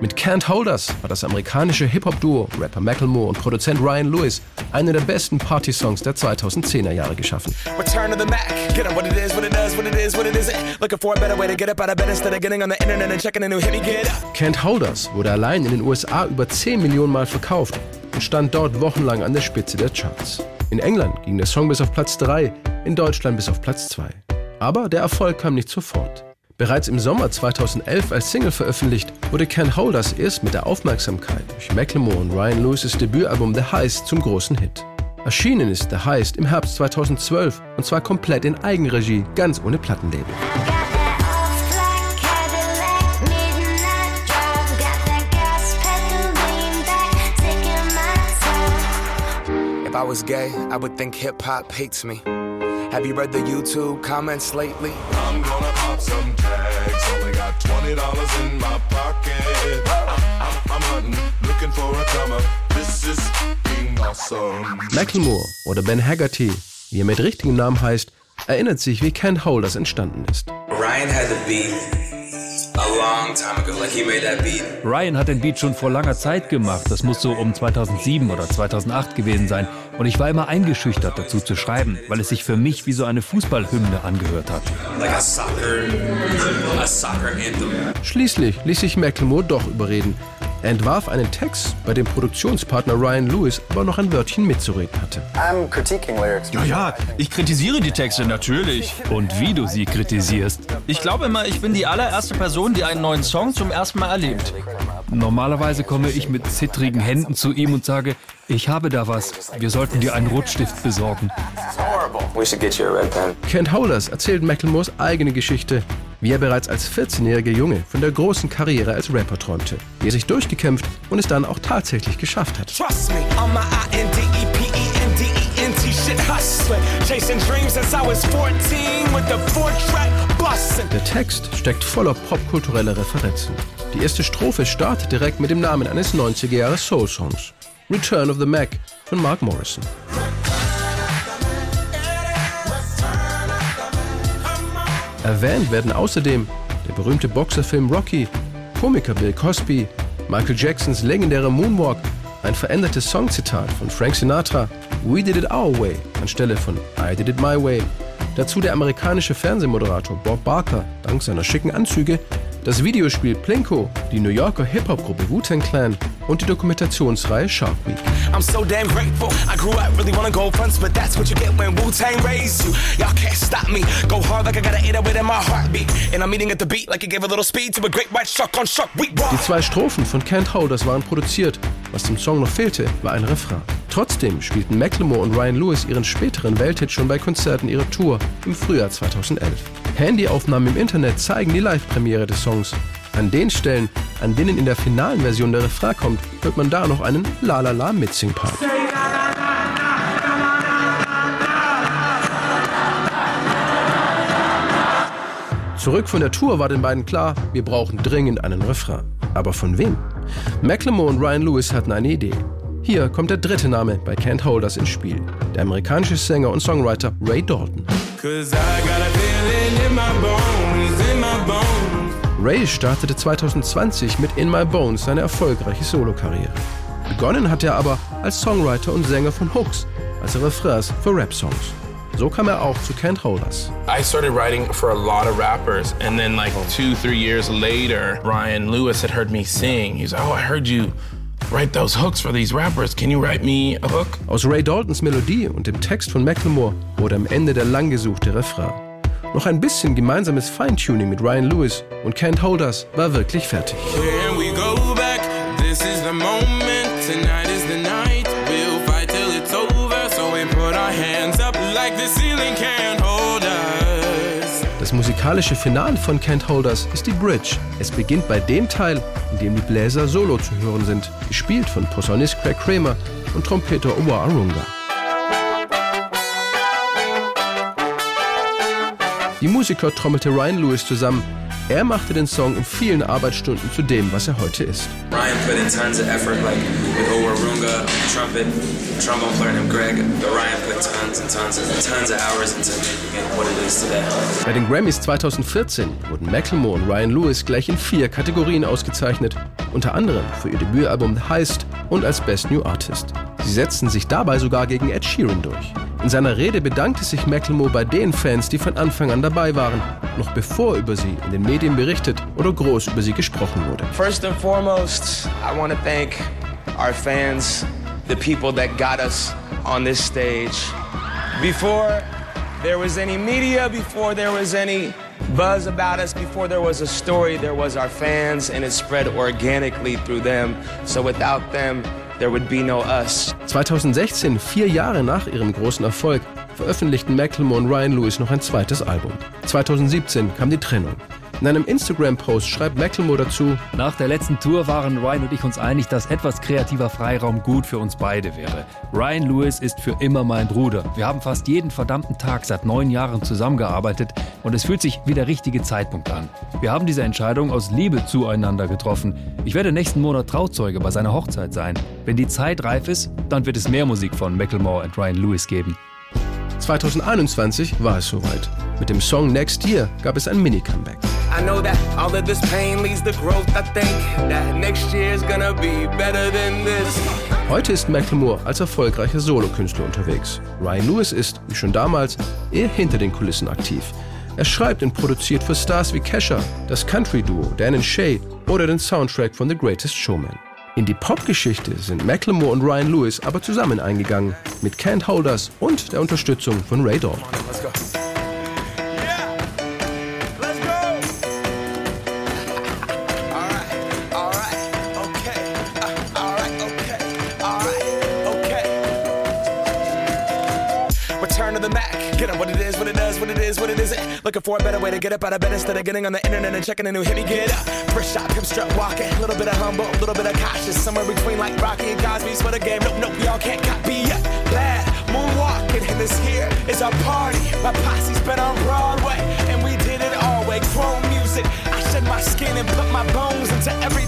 Mit Can't Hold Us hat das amerikanische Hip-Hop-Duo Rapper Macklemore und Produzent Ryan Lewis einen der besten Party-Songs der 2010er Jahre geschaffen. Can't Hold Us wurde allein in den USA über 10 Millionen Mal verkauft und stand dort wochenlang an der Spitze der Charts. In England ging der Song bis auf Platz 3, in Deutschland bis auf Platz 2. Aber der Erfolg kam nicht sofort. Bereits im Sommer 2011 als Single veröffentlicht, wurde Ken Holders erst mit der Aufmerksamkeit durch Macklemore und Ryan Lewis' Debütalbum The Heist zum großen Hit. Erschienen ist The Heist im Herbst 2012 und zwar komplett in Eigenregie, ganz ohne Plattenlabel. If I was gay, I would think hip hop hates me. Have you read the YouTube comments lately? I'm gonna pop some tags. Only got $20 in my pocket. I'm, I'm, I'm hunting, looking for a comer. This is awesome. Macklemore oder Ben Haggerty, wie er mit richtigem Namen heißt, erinnert sich, wie Ken Holders entstanden ist. Ryan had the beat Ryan hat den Beat schon vor langer Zeit gemacht. Das muss so um 2007 oder 2008 gewesen sein. Und ich war immer eingeschüchtert, dazu zu schreiben, weil es sich für mich wie so eine Fußballhymne angehört hat. Schließlich ließ sich Macklemore doch überreden. Er entwarf einen Text, bei dem Produktionspartner Ryan Lewis aber noch ein Wörtchen mitzureden hatte. Ja, ja, ich kritisiere die Texte natürlich. Und wie du sie kritisierst. Ich glaube immer, ich bin die allererste Person, die einen neuen Song zum ersten Mal erlebt. Normalerweise komme ich mit zittrigen Händen zu ihm und sage, ich habe da was. Wir sollten dir einen Rotstift besorgen. Kent Howlers erzählt Macklemores eigene Geschichte, wie er bereits als 14-jähriger Junge von der großen Karriere als Rapper träumte, wie er sich durchgekämpft und es dann auch tatsächlich geschafft hat. Der Text steckt voller popkultureller Referenzen. Die erste Strophe startet direkt mit dem Namen eines 90er-Jahres Soul-Songs. Return of the Mac von Mark Morrison. Erwähnt werden außerdem der berühmte Boxerfilm Rocky, Komiker Bill Cosby, Michael Jacksons legendärer Moonwalk, ein verändertes Songzitat von Frank Sinatra, We Did It Our Way anstelle von I Did It My Way. Dazu der amerikanische Fernsehmoderator Bob Barker dank seiner schicken Anzüge das Videospiel Plinko, die New Yorker Hip-Hop-Gruppe Wu-Tang Clan und die Dokumentationsreihe Shark Week. I'm so damn grateful. I grew up really wanna go fronts, but that's what you get when Wu-Tang raised you. Y'all can't stop me. Go hard like I got an 808 in my heartbeat. And I'm eating at the beat like it gave a little speed to a great white shark on Shark Week. Die zwei Strophen von Can't Holders waren produziert. Was dem Song noch fehlte, war ein Refrain. Trotzdem spielten Macklemore und Ryan Lewis ihren späteren Welthit schon bei Konzerten ihrer Tour im Frühjahr 2011. Handyaufnahmen im Internet zeigen die Live-Premiere des Songs. An den Stellen, an denen in der finalen Version der Refrain kommt, hört man da noch einen La-La-La Mitsing-Part. Zurück von der Tour war den beiden klar, wir brauchen dringend einen Refrain. Aber von wem? Macklemore und Ryan Lewis hatten eine Idee. Hier kommt der dritte Name bei Can't Holders ins Spiel. Der amerikanische Sänger und Songwriter Ray Dalton. Ray startete 2020 mit In My Bones seine erfolgreiche Solokarriere. Begonnen hat er aber als Songwriter und Sänger von Hooks, also Refrains für Rap-Songs. So kam er auch zu Can't Hold Us. I started writing for a lot of rappers, and then like two, three years later, Ryan Lewis had heard me sing. He's like, "Oh, I heard you write those hooks for these rappers. Can you write me a hook?" Aus Ray Daltons Melodie und dem Text von Macklemore wurde am Ende der langgesuchte Refrain. Noch ein bisschen gemeinsames Feintuning mit Ryan Lewis und Can't Hold Us war wirklich fertig. Can we go Das musikalische Finale von Can't Hold Us ist die Bridge. Es beginnt bei dem Teil, in dem die Bläser solo zu hören sind, gespielt von Posaunist Craig Kramer und Trompeter Owa Arunga. Die Musiker trommelte Ryan Lewis zusammen. Er machte den Song in vielen Arbeitsstunden zu dem, was er heute ist. Ryan put in tons of effort, like with Owarunga, trumpet, trombone player named Greg. But Ryan put tons and tons and tons of hours into making it what it is today. Bei den Grammys 2014 wurden Macklemore und Ryan Lewis gleich in vier Kategorien ausgezeichnet, unter anderem für ihr Debütalbum The Heist und als Best New Artist. Sie setzten sich dabei sogar gegen Ed Sheeran durch. In seiner Rede bedankte sich Macklemore bei den Fans, die von Anfang an dabei waren, noch bevor über sie in den Medien berichtet oder groß über sie gesprochen wurde. First and foremost, I want to thank our fans, the people that got us on this stage. Before there was any media, before there was any buzz about us, before there was a story, there was our fans, and it spread organically through them. So without them, there would be no us. 2016, vier Jahre nach ihrem großen Erfolg, veröffentlichten Macklemore und Ryan Lewis noch ein zweites Album. 2017 kam die Trennung. In einem Instagram-Post schreibt Macklemore dazu, Nach der letzten Tour waren Ryan und ich uns einig, dass etwas kreativer Freiraum gut für uns beide wäre. Ryan Lewis ist für immer mein Bruder. Wir haben fast jeden verdammten Tag seit neun Jahren zusammengearbeitet und es fühlt sich wie der richtige Zeitpunkt an. Wir haben diese Entscheidung aus Liebe zueinander getroffen. Ich werde nächsten Monat Trauzeuge bei seiner Hochzeit sein. Wenn die Zeit reif ist, dann wird es mehr Musik von Macklemore und Ryan Lewis geben. 2021 war es soweit. Mit dem Song Next Year gab es ein Mini-Comeback. I know that all of this pain leads to growth. I think that next year's gonna be better than this. Heute ist Macklemore als erfolgreicher Solokünstler unterwegs. Ryan Lewis ist, wie schon damals, eher hinter den Kulissen aktiv. Er schreibt und produziert für Stars wie Kesha, das Country-Duo Dan and Shay oder den Soundtrack von The Greatest Showman. In die Popgeschichte sind Macklemore und Ryan Lewis aber zusammen eingegangen, mit Can't Holders und der Unterstützung von Ray Dawn. Return the Mac. Get on what it is, what it does, what it is, what it isn't. Looking for a better way to get up out of bed instead of getting on the internet and checking a new hit. Me get up. First shot, come strut walking. Little bit of humble, a little bit of cautious. Somewhere between like Rocky and Cosby's for the game. Nope, nope, y'all can't copy yet. Glad moonwalking, and this here is our party. My posse's been on Broadway, and we did it all way. Chrome music. I shed my skin and put my bones into everything